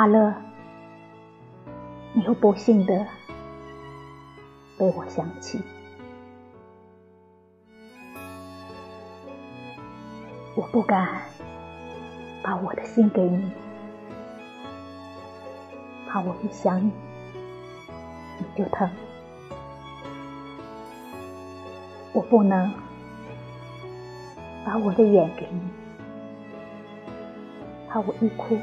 阿乐，你又不幸的被我想起，我不敢把我的心给你，怕我一想你，你就疼。我不能把我的眼给你，怕我一哭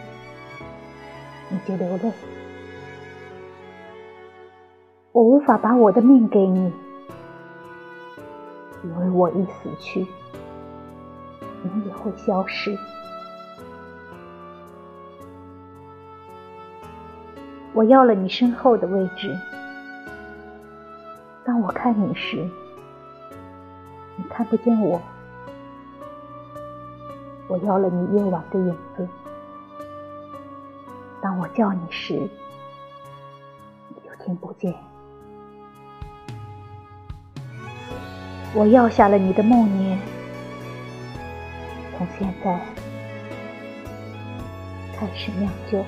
你就流泪。我无法把我的命给你，因为我一死去，你也会消失。我要了你身后的位置，当我看你时。你看不见我，我要了你夜晚的影子。当我叫你时，你就听不见。我要下了你的梦魇，从现在开始酿酒。